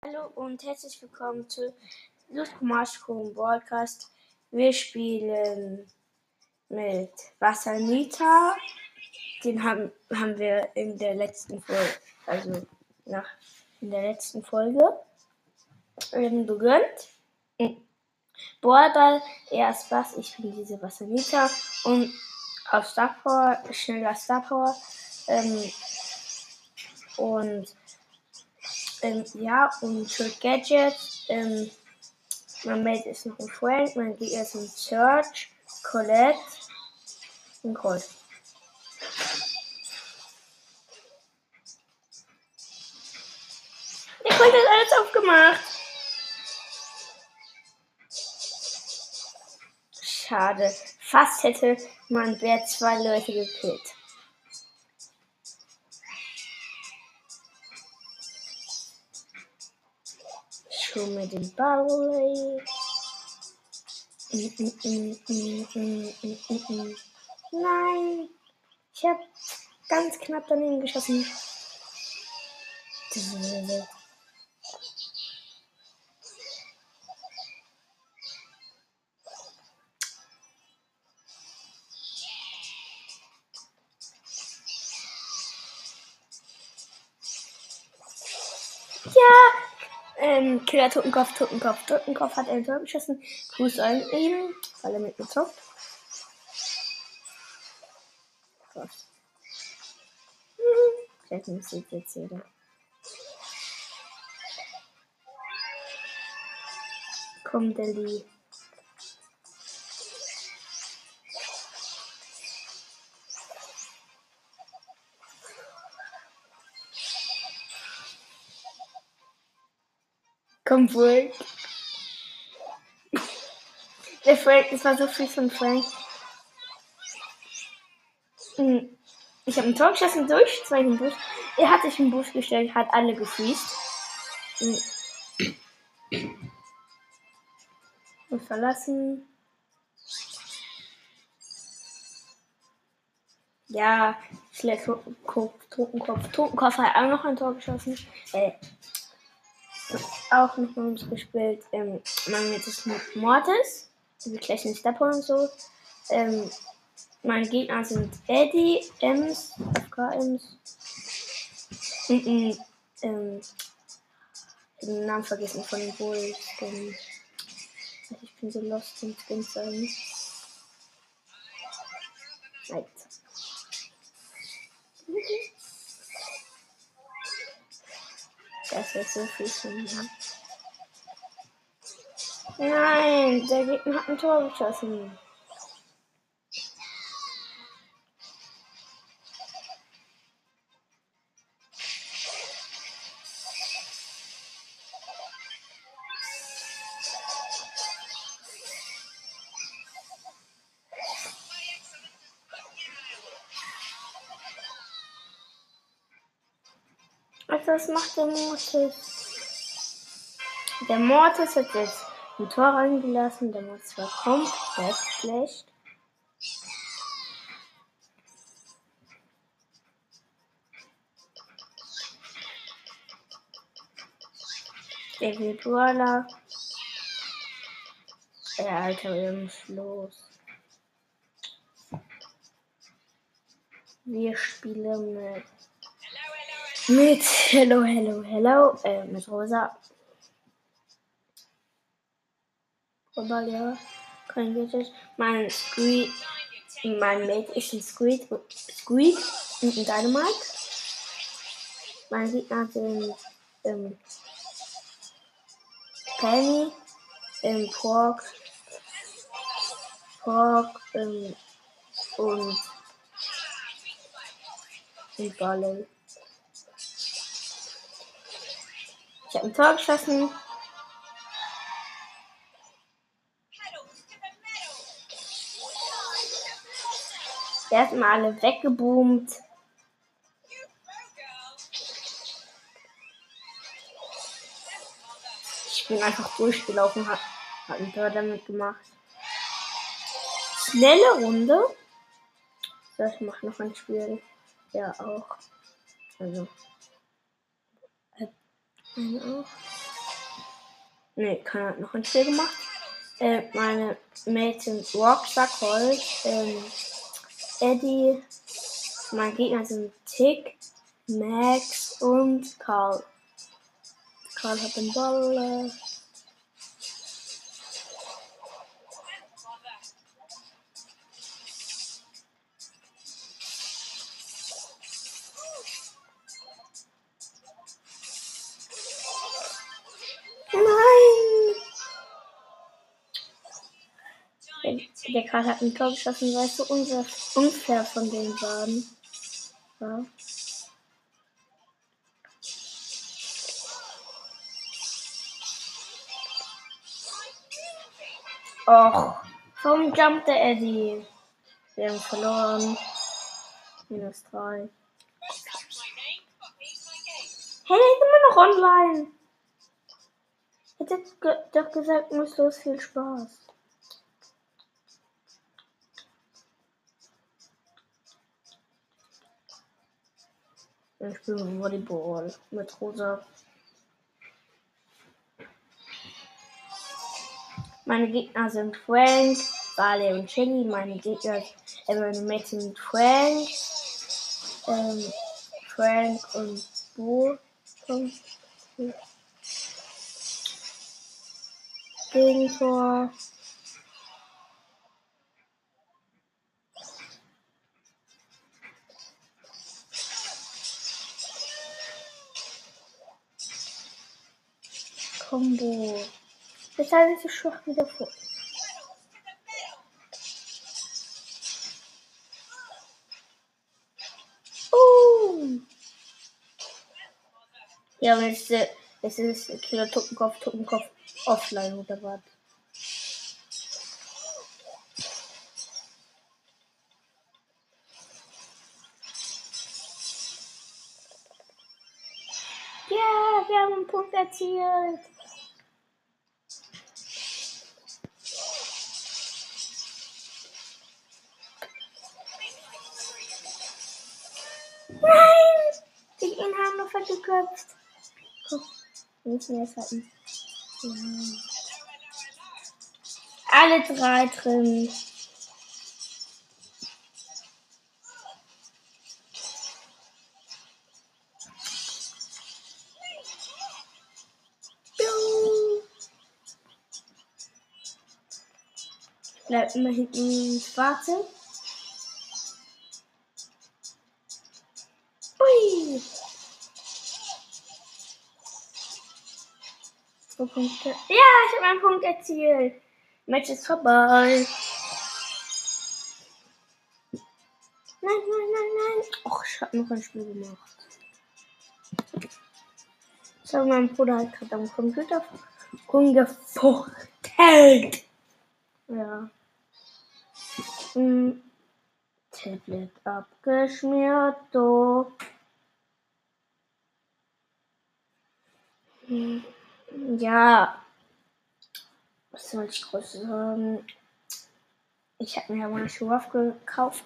Hallo und herzlich willkommen zu Lust Mushroom Broadcast. Wir spielen mit Wassanita. Den haben, haben wir in der letzten Folge, also nach, in der letzten Folge ähm, begönnt. Ballball, erst was, ich bin diese Wassanita und auf Star Power, schneller Star Power. Ähm, und ähm, ja, und für Gadgets, ähm, mein Mate ist noch ein Frank, mein Gegner ist ein Search, Colette und Colt. Der Colt hat alles aufgemacht. Schade. Fast hätte man wer zwei Leute gekillt. Schon mit dem Barley. Nein, ich habe ganz knapp daneben geschossen. Killer Totenkopf, Totenkopf, Totenkopf hat ein Tor geschossen. Gruß an ihn, weil er mitgezockt. Krass. Vielleicht nicht sieht jetzt jeder. Komm, Deli. Komm, Frank. Der Frank, das war so viel von Frank. Hm. Ich habe ein Tor geschossen durch, zwei im Bus. Er hat sich im Bus gestellt, hat alle gefriest. Hm. Und verlassen. Ja, schlecht Totenkopf. Totenkopf hat auch noch ein Tor geschossen. Äh, auch mit uns gespielt. Ähm, das Mortis, also gleich in Stepper und so. Ähm, meine Gegner sind Eddie, Ems, FK Ems. Und, und, ähm, den Namen vergessen von den Bulls. Ich bin so lost in Skins sagen. Nein. Das ist so viel von mir. Nein, der Gegner hat ein Tor geschossen. Was macht der Mortis? Der Mortis hat jetzt ein Tor reingelassen. Der Mortis war komplett schlecht. Der Brawler. Ja, Alter, wir müssen los. Wir spielen mit mit Hello, Hello, Hello, äh, mit Rosa. Aber ja, kein Gadget. Mein Squeak, mein Mate ist ein Squeak, Squeak und ein Dynamite. Mein Gegner sind ähm, Penny, ähm, Pork, Pork ähm, und, und Barley. Ich habe ein Tor geschossen. Erstmal alle weggeboomt. Ich bin einfach durchgelaufen, hat, hat ein Tor damit gemacht. Schnelle Runde. Ich mache noch ein Spiel. Ja, auch. Also. Meine auch. Ne, keiner hat noch ein Spiel gemacht. Äh, meine sind Rocksack, Holt, ähm, Eddie. Meine Gegner sind Tick, Max und Karl. Karl hat den Ball. Karl hat ein Tor geschossen, weil es so unfair von den waren. Ja. Och, warum jumpt der Eddie? Wir haben verloren. Minus 3. Hey, der ist immer noch online. Ich hätte doch gesagt, muss los, viel Spaß. Ich spiele Volleyball mit Rosa. Meine Gegner sind Frank, Barley und Chili. Meine Gegner, äh, meine Mates sind Frank, ähm, Frank und Bo. Gegentor. Combo. Weshalb ist es schwach wieder vor. Oh. Ja, aber es, es ist Killer Tuppenkopf, Tuppenkopf offline oder was? Ja, wir haben einen Punkt erzielt. geköpft. Guck, wir müssen jetzt halten. Ja. Alle drei drin. Bleibt immer hinten warten. Ui. Zwei Punkte. Ja, ich habe einen Punkt erzielt. Match ist vorbei. Nein, nein, nein, nein. Och, ich habe noch ein Spiel gemacht. So, mein Bruder hat gerade am Computer rumgefuchtelt. Ja. Hm. Tablet abgeschmiert. Hm. Ja, was soll ich groß sagen? Ich habe mir mal Schuhe gekauft.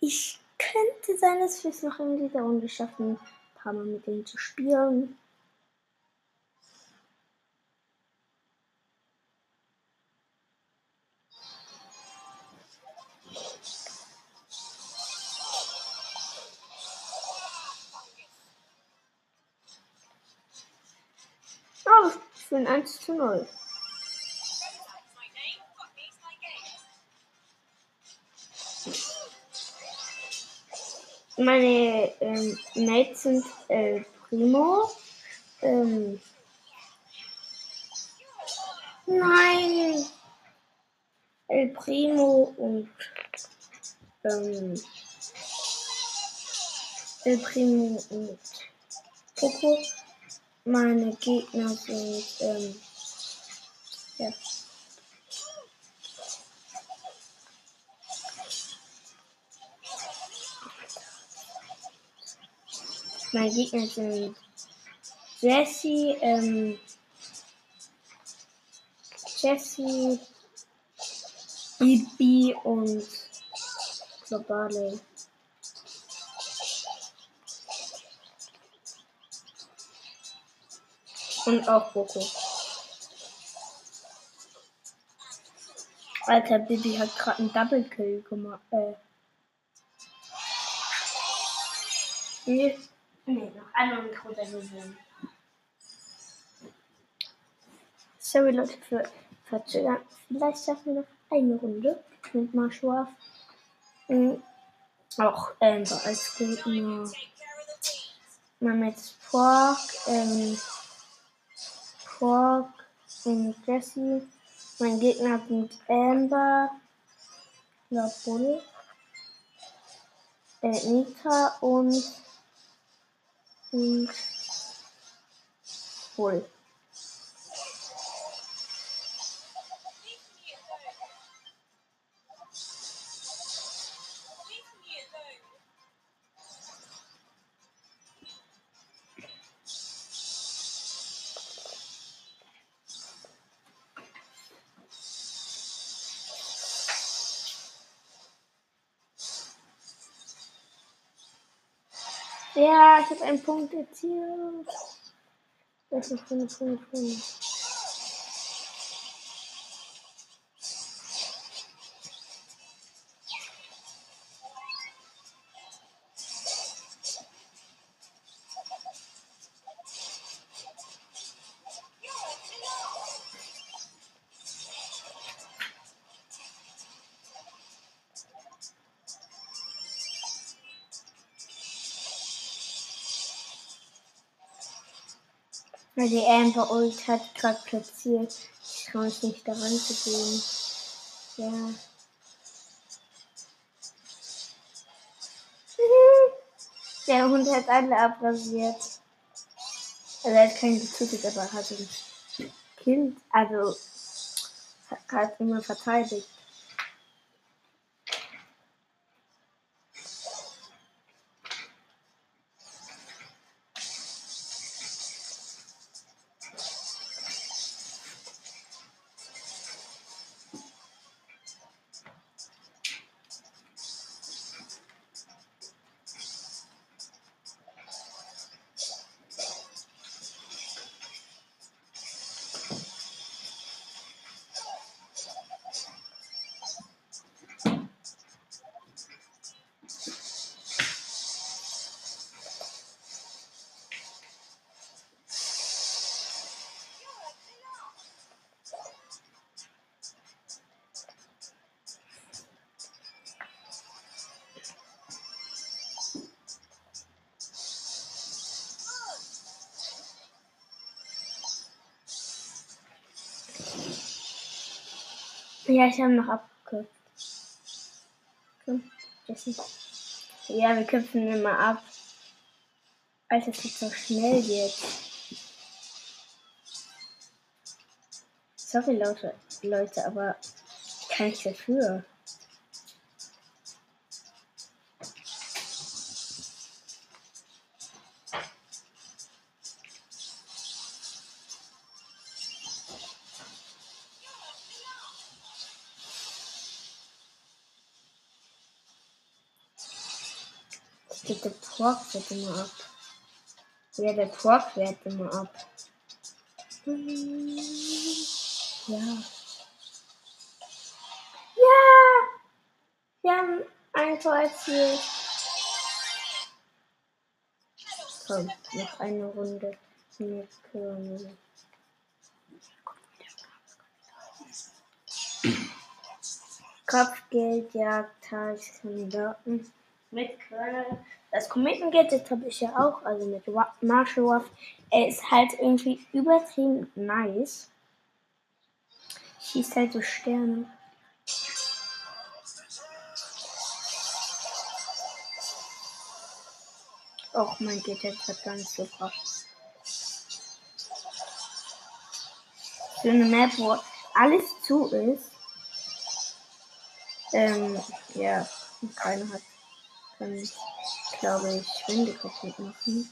Ich könnte sein, dass wir es noch in dieser Runde schaffen, ein paar Mal mit denen zu spielen. Für ein 1 zu 0. Meine ähm, Mates sind El Primo. Ähm, nein! El Primo und ähm, El Primo und Coco. Meine Gegner sind, ähm, ja. Meine Gegner sind Jesse, ähm, Jesse, Bibi und Globale. Und auch Boko. Alter, Bibi hat gerade einen Double Kill gemacht. Äh. Nee. Nee, noch einmal mit runtergewinnen. Sorry Leute für Verzögern. Vielleicht schaffen wir noch eine Runde mit Marschwurf. Mhm. Auch ähm, als Gegner. Man mit Pork, ähm, Pork und Jesse. Mein Gegner mit Amber, glaub Bull, äh, Nita und, und Bull. Ja, ich habe einen Punkt erzielt. Das ist Punkt, Punkt, Punkt. Weil die Amber Ult hat gerade platziert. Ich traue mich nicht daran zu gehen. Ja. Der Hund hat alle abrasiert. Also er hat keinen getötet, aber hat ein Kind, also hat immer verteidigt. Ja, ich habe noch abgekürzt. Ja, wir köpfen immer ab. Als es nicht so schnell geht. Sorry, Leute, Leute, aber kann ich dafür? Geht der Pork wird immer ab. Ja, der Pork wird immer ab. Ja. Ja! Wir haben ein Tor erzielt. Komm, noch eine Runde mit Körner. Kopfgeldjagd, Tageskandidaten mit Körner. Das Kometengeld habe ich ja auch, also mit Marshall Waff. Er ist halt irgendwie übertrieben nice. Schießt halt so Sterne. Och, mein GT hat so krass. So eine Map, wo alles zu ist. Ähm, ja, keiner hat kann ich, glaube ich, Wände kaputt machen.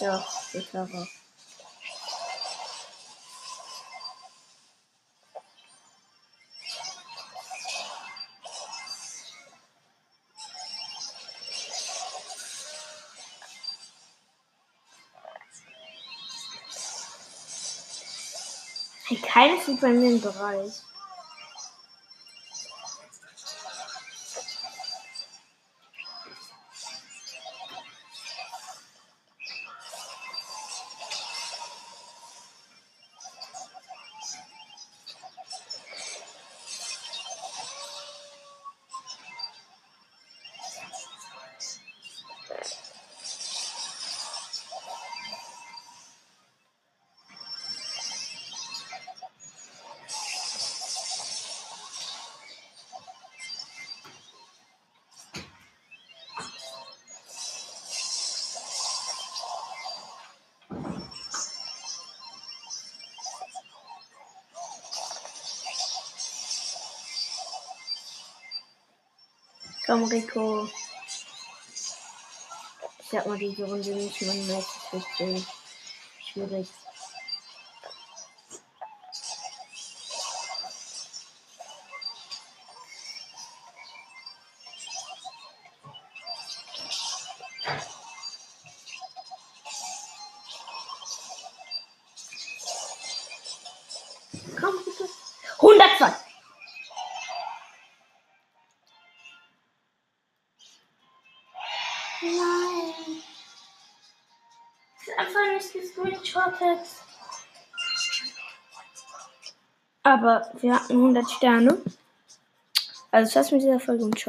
Ja, ich glaube. Hey, keines liegt bei mir im Bereich. Komm, Rico. Ich sag mal, diese Runde nicht, man merkt es richtig schwierig. Komm, gescreenshottet. Aber wir hatten 100 Sterne. Also das mit dieser Folge und ciao.